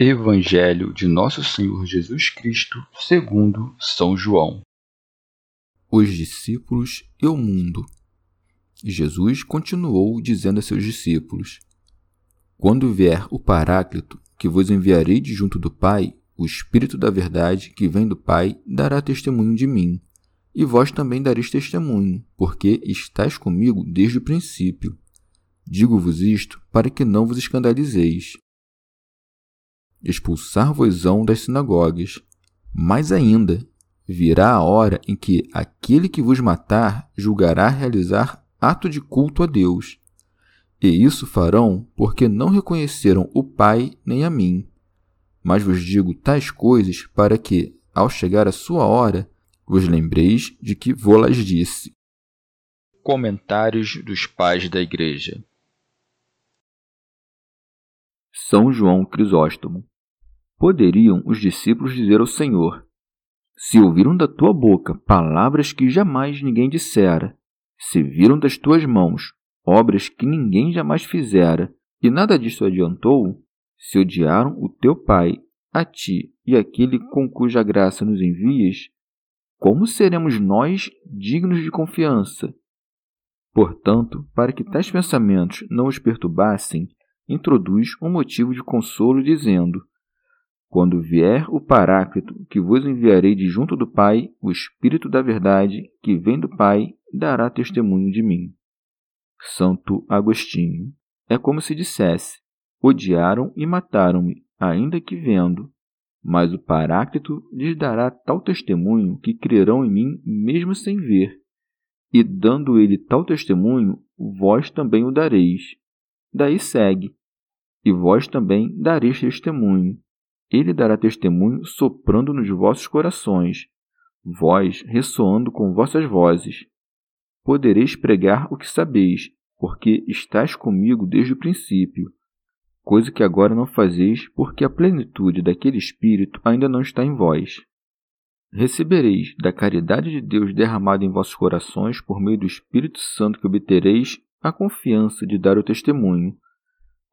Evangelho de Nosso Senhor Jesus Cristo, segundo São João. Os discípulos e o mundo. Jesus continuou dizendo a seus discípulos: Quando vier o Paráclito, que vos enviarei de junto do Pai, o Espírito da Verdade, que vem do Pai, dará testemunho de mim. E vós também dareis testemunho, porque estáis comigo desde o princípio. Digo-vos isto para que não vos escandalizeis expulsar-vos-ão das sinagogas. Mais ainda, virá a hora em que aquele que vos matar julgará realizar ato de culto a Deus. E isso farão porque não reconheceram o Pai nem a mim. Mas vos digo tais coisas para que, ao chegar a sua hora, vos lembreis de que vou-las disse. Comentários dos Pais da Igreja São João Crisóstomo. Poderiam os discípulos dizer ao Senhor: Se ouviram da tua boca palavras que jamais ninguém dissera, se viram das tuas mãos obras que ninguém jamais fizera, e nada disso adiantou, se odiaram o teu Pai, a ti e aquele com cuja graça nos envias, como seremos nós dignos de confiança? Portanto, para que tais pensamentos não os perturbassem, introduz um motivo de consolo, dizendo: Quando vier o Paráclito, que vos enviarei de junto do Pai, o Espírito da Verdade, que vem do Pai, dará testemunho de mim. Santo Agostinho. É como se dissesse: Odiaram e mataram-me, ainda que vendo. Mas o Paráclito lhes dará tal testemunho que crerão em mim mesmo sem ver. E dando ele tal testemunho, vós também o dareis. Daí segue: e vós também dareis testemunho. Ele dará testemunho soprando nos vossos corações, vós ressoando com vossas vozes. Podereis pregar o que sabeis, porque estáis comigo desde o princípio, coisa que agora não fazeis, porque a plenitude daquele Espírito ainda não está em vós. Recebereis da caridade de Deus derramada em vossos corações por meio do Espírito Santo que obtereis a confiança de dar o testemunho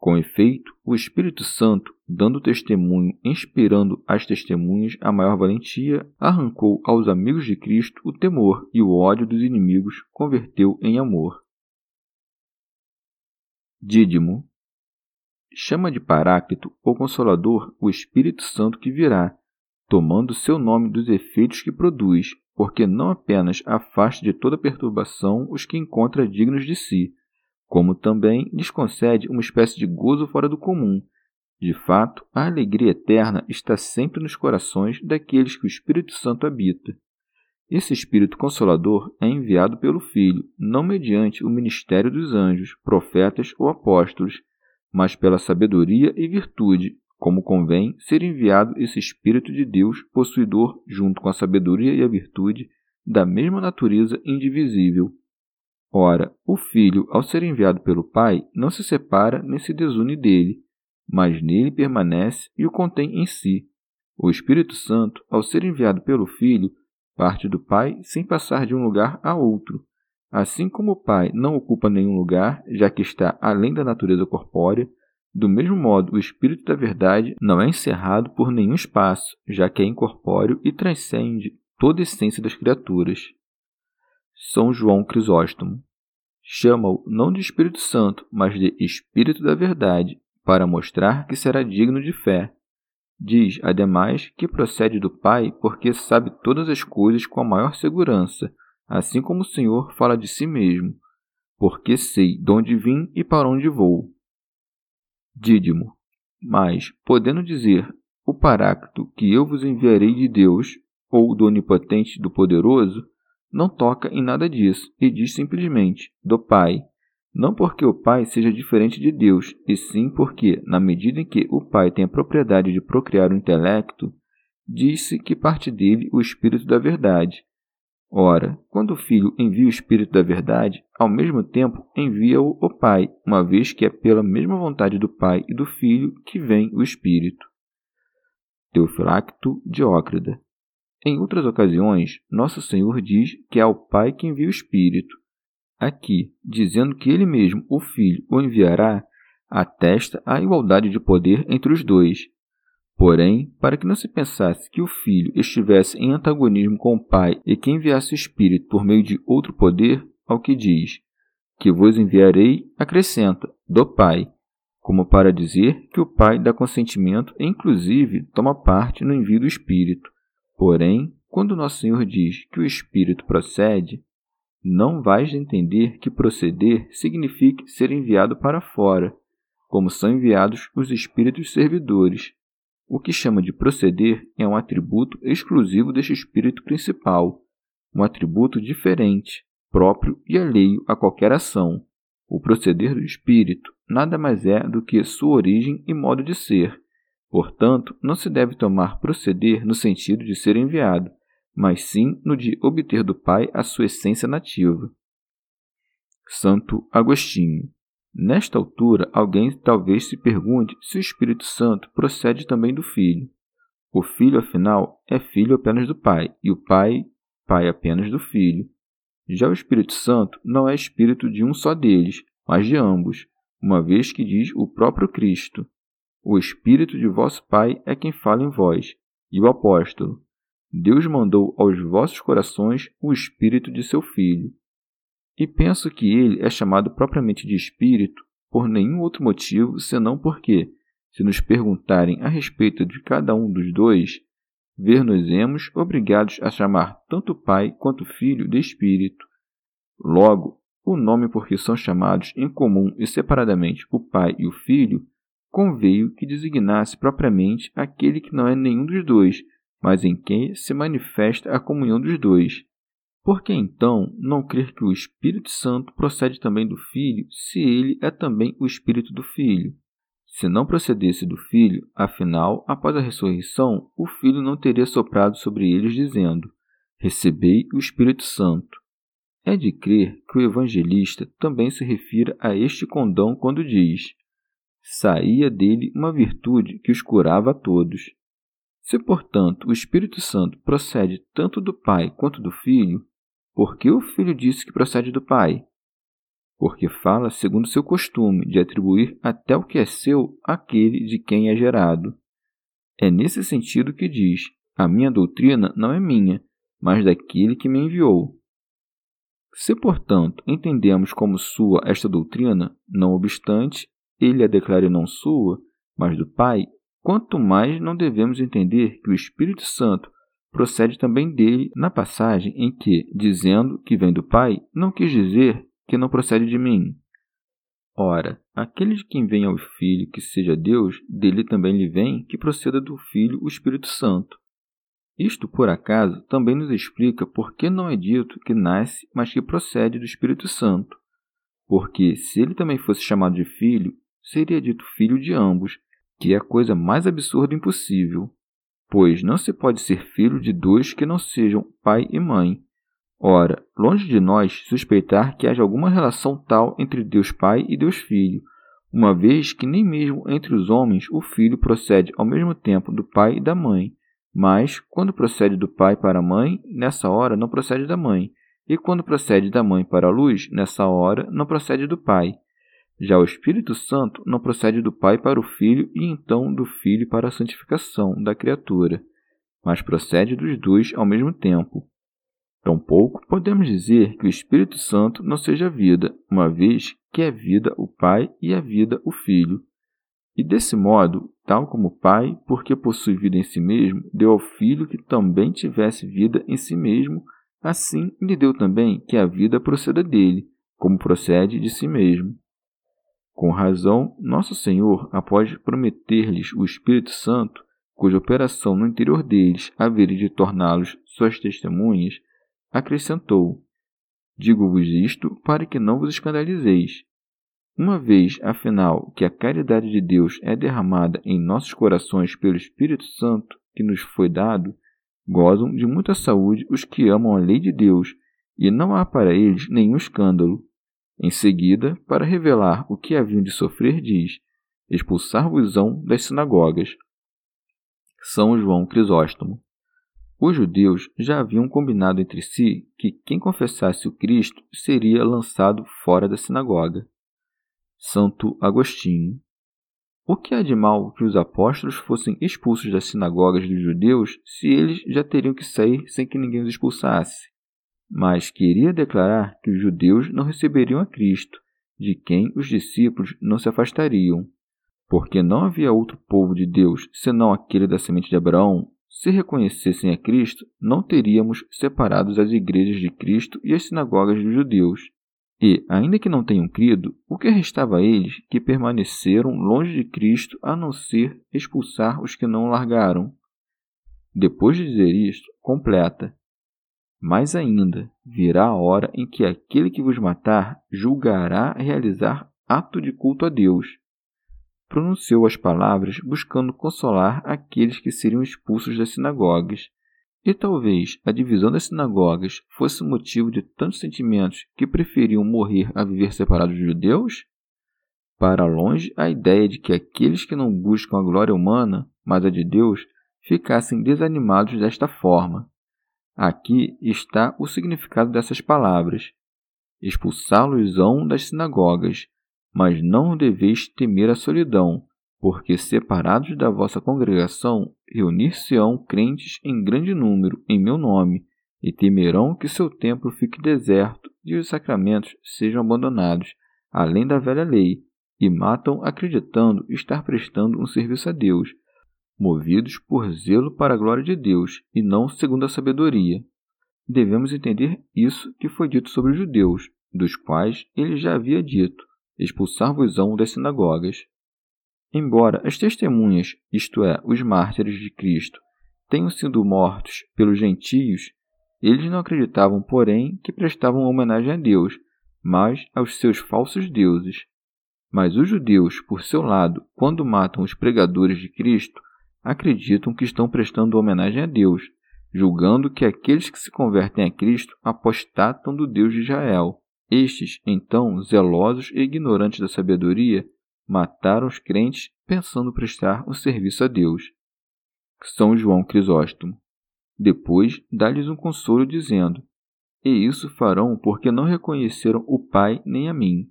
com efeito, o Espírito Santo, dando testemunho, inspirando às testemunhas a maior valentia, arrancou aos amigos de Cristo o temor e o ódio dos inimigos, converteu em amor. Dídimo chama de Paráclito ou Consolador o Espírito Santo que virá, tomando seu nome dos efeitos que produz, porque não apenas afasta de toda perturbação os que encontra dignos de si, como também lhes concede uma espécie de gozo fora do comum. De fato, a alegria eterna está sempre nos corações daqueles que o Espírito Santo habita. Esse Espírito Consolador é enviado pelo Filho, não mediante o ministério dos anjos, profetas ou apóstolos, mas pela sabedoria e virtude, como convém ser enviado esse Espírito de Deus, possuidor, junto com a sabedoria e a virtude, da mesma natureza indivisível. Ora, o Filho, ao ser enviado pelo Pai, não se separa nem se desune dele, mas nele permanece e o contém em si. O Espírito Santo, ao ser enviado pelo Filho, parte do Pai sem passar de um lugar a outro. Assim como o Pai não ocupa nenhum lugar, já que está além da natureza corpórea, do mesmo modo o Espírito da Verdade não é encerrado por nenhum espaço, já que é incorpóreo e transcende toda a essência das criaturas. São João Crisóstomo. Chama-o não de Espírito Santo, mas de Espírito da Verdade, para mostrar que será digno de fé, Diz, ademais, que procede do Pai porque sabe todas as coisas com a maior segurança, assim como o Senhor fala de si mesmo, porque sei de onde vim e para onde vou. Dídimo. Mas, podendo dizer o Paráclito que eu vos enviarei de Deus, ou do Onipotente do Poderoso, não toca em nada disso e diz simplesmente do Pai, não porque o Pai seja diferente de Deus, e sim porque, na medida em que o Pai tem a propriedade de procriar o intelecto, diz-se que parte dele o Espírito da Verdade. Ora, quando o Filho envia o Espírito da Verdade, ao mesmo tempo envia-o o Pai, uma vez que é pela mesma vontade do Pai e do Filho que vem o Espírito. Teofilacto Diócrida em outras ocasiões, Nosso Senhor diz que é o Pai que envia o Espírito. Aqui, dizendo que Ele mesmo, o Filho, o enviará, atesta a igualdade de poder entre os dois. Porém, para que não se pensasse que o Filho estivesse em antagonismo com o Pai e que enviasse o Espírito por meio de outro poder, ao que diz: Que vos enviarei, acrescenta, do Pai, como para dizer que o Pai dá consentimento e, inclusive, toma parte no envio do Espírito. Porém, quando Nosso Senhor diz que o Espírito procede, não vais entender que proceder signifique ser enviado para fora, como são enviados os Espíritos servidores. O que chama de proceder é um atributo exclusivo deste Espírito principal, um atributo diferente, próprio e alheio a qualquer ação. O proceder do Espírito nada mais é do que sua origem e modo de ser, Portanto, não se deve tomar proceder no sentido de ser enviado, mas sim no de obter do Pai a sua essência nativa. Santo Agostinho. Nesta altura, alguém talvez se pergunte se o Espírito Santo procede também do Filho. O Filho, afinal, é filho apenas do Pai, e o Pai, Pai apenas do Filho. Já o Espírito Santo não é espírito de um só deles, mas de ambos, uma vez que diz o próprio Cristo: o Espírito de vosso Pai é quem fala em vós. E o apóstolo: Deus mandou aos vossos corações o Espírito de seu Filho. E penso que ele é chamado propriamente de Espírito por nenhum outro motivo senão porque, se nos perguntarem a respeito de cada um dos dois, ver-nos-emos obrigados a chamar tanto Pai quanto Filho de Espírito. Logo, o nome por que são chamados em comum e separadamente o Pai e o Filho conveio que designasse propriamente aquele que não é nenhum dos dois, mas em quem se manifesta a comunhão dos dois. Por que então não crer que o Espírito Santo procede também do Filho, se ele é também o Espírito do Filho? Se não procedesse do Filho, afinal, após a ressurreição, o Filho não teria soprado sobre eles, dizendo: Recebei o Espírito Santo. É de crer que o evangelista também se refira a este condão quando diz: saía dele uma virtude que os curava a todos. Se, portanto, o Espírito Santo procede tanto do Pai quanto do Filho, por que o Filho disse que procede do Pai? Porque fala segundo seu costume de atribuir até o que é seu àquele de quem é gerado. É nesse sentido que diz: A minha doutrina não é minha, mas daquele que me enviou. Se, portanto, entendemos como sua esta doutrina, não obstante, ele a declare não sua, mas do Pai, quanto mais não devemos entender que o Espírito Santo procede também dele na passagem em que, dizendo que vem do Pai, não quis dizer que não procede de mim. Ora, aquele de quem vem ao Filho que seja Deus, dele também lhe vem que proceda do Filho o Espírito Santo. Isto, por acaso, também nos explica por que não é dito que nasce, mas que procede do Espírito Santo. Porque, se ele também fosse chamado de filho, seria dito filho de ambos, que é a coisa mais absurda e impossível, pois não se pode ser filho de dois que não sejam pai e mãe. Ora, longe de nós suspeitar que haja alguma relação tal entre Deus Pai e Deus Filho, uma vez que nem mesmo entre os homens o filho procede ao mesmo tempo do pai e da mãe, mas quando procede do pai para a mãe, nessa hora não procede da mãe, e quando procede da mãe para a luz, nessa hora não procede do pai. Já o Espírito Santo não procede do Pai para o Filho e então do Filho para a santificação da criatura, mas procede dos dois ao mesmo tempo. Tampouco podemos dizer que o Espírito Santo não seja vida, uma vez que é vida o Pai e é vida o Filho. E desse modo, tal como o Pai, porque possui vida em si mesmo, deu ao Filho que também tivesse vida em si mesmo, assim lhe deu também que a vida proceda dele, como procede de si mesmo. Com razão, Nosso Senhor, após prometer-lhes o Espírito Santo, cuja operação no interior deles haveria de torná-los suas testemunhas, acrescentou: Digo-vos isto para que não vos escandalizeis. Uma vez, afinal, que a caridade de Deus é derramada em nossos corações pelo Espírito Santo que nos foi dado, gozam de muita saúde os que amam a lei de Deus, e não há para eles nenhum escândalo. Em seguida, para revelar o que haviam de sofrer, diz: Expulsar-vos-ão das sinagogas. São João Crisóstomo. Os judeus já haviam combinado entre si que quem confessasse o Cristo seria lançado fora da sinagoga. Santo Agostinho. O que há de mal que os apóstolos fossem expulsos das sinagogas dos judeus se eles já teriam que sair sem que ninguém os expulsasse? Mas queria declarar que os judeus não receberiam a Cristo, de quem os discípulos não se afastariam, porque não havia outro povo de Deus senão aquele da semente de Abraão. Se reconhecessem a Cristo, não teríamos separados as igrejas de Cristo e as sinagogas dos judeus. E, ainda que não tenham crido, o que restava a eles que permaneceram longe de Cristo a não ser expulsar os que não o largaram? Depois de dizer isto, completa: mais ainda, virá a hora em que aquele que vos matar julgará realizar ato de culto a Deus. Pronunciou as palavras buscando consolar aqueles que seriam expulsos das sinagogas. E talvez a divisão das sinagogas fosse motivo de tantos sentimentos que preferiam morrer a viver separados dos judeus? Para longe a ideia de que aqueles que não buscam a glória humana, mas a de Deus, ficassem desanimados desta forma. Aqui está o significado dessas palavras: expulsá-los-ão das sinagogas, mas não deveis temer a solidão, porque separados da vossa congregação, reunir-se-ão crentes em grande número em meu nome, e temerão que seu templo fique deserto e os sacramentos sejam abandonados, além da velha lei, e matam acreditando estar prestando um serviço a Deus movidos por zelo para a glória de Deus e não segundo a sabedoria. Devemos entender isso que foi dito sobre os judeus, dos quais ele já havia dito: expulsar-vos-ão das sinagogas. Embora as testemunhas, isto é, os mártires de Cristo, tenham sido mortos pelos gentios, eles não acreditavam, porém, que prestavam homenagem a Deus, mas aos seus falsos deuses. Mas os judeus, por seu lado, quando matam os pregadores de Cristo, acreditam que estão prestando homenagem a Deus, julgando que aqueles que se convertem a Cristo apostatam do Deus de Israel. Estes, então, zelosos e ignorantes da sabedoria, mataram os crentes pensando prestar o um serviço a Deus. São João Crisóstomo. Depois dá-lhes um consolo, dizendo: E isso farão porque não reconheceram o Pai nem a mim,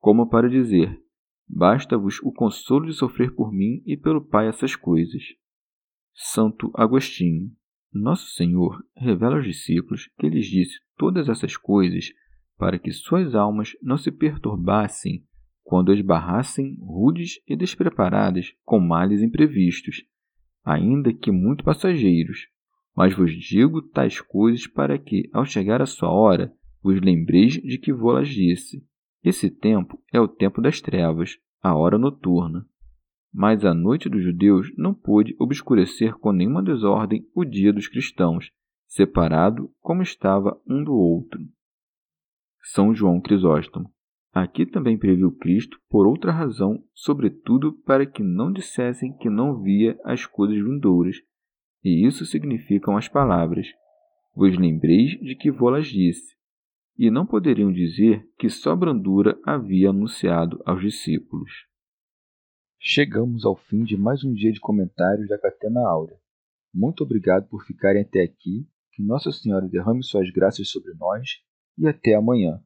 como para dizer: Basta-vos o consolo de sofrer por mim e pelo Pai essas coisas. Santo Agostinho. Nosso Senhor revela aos discípulos que lhes disse todas essas coisas para que suas almas não se perturbassem quando esbarrassem rudes e despreparadas com males imprevistos, ainda que muito passageiros. Mas vos digo tais coisas para que, ao chegar a sua hora, vos lembreis de que vou-las disse. Esse tempo é o tempo das trevas, a hora noturna. Mas a noite dos judeus não pôde obscurecer com nenhuma desordem o dia dos cristãos, separado como estava um do outro. São João Crisóstomo. Aqui também previu Cristo por outra razão, sobretudo para que não dissessem que não via as coisas vindouras, e isso significam as palavras: Vos lembreis de que vou-las disse e não poderiam dizer que só brandura havia anunciado aos discípulos. Chegamos ao fim de mais um dia de comentários da Catena Áurea. Muito obrigado por ficarem até aqui, que Nossa Senhora derrame suas graças sobre nós e até amanhã.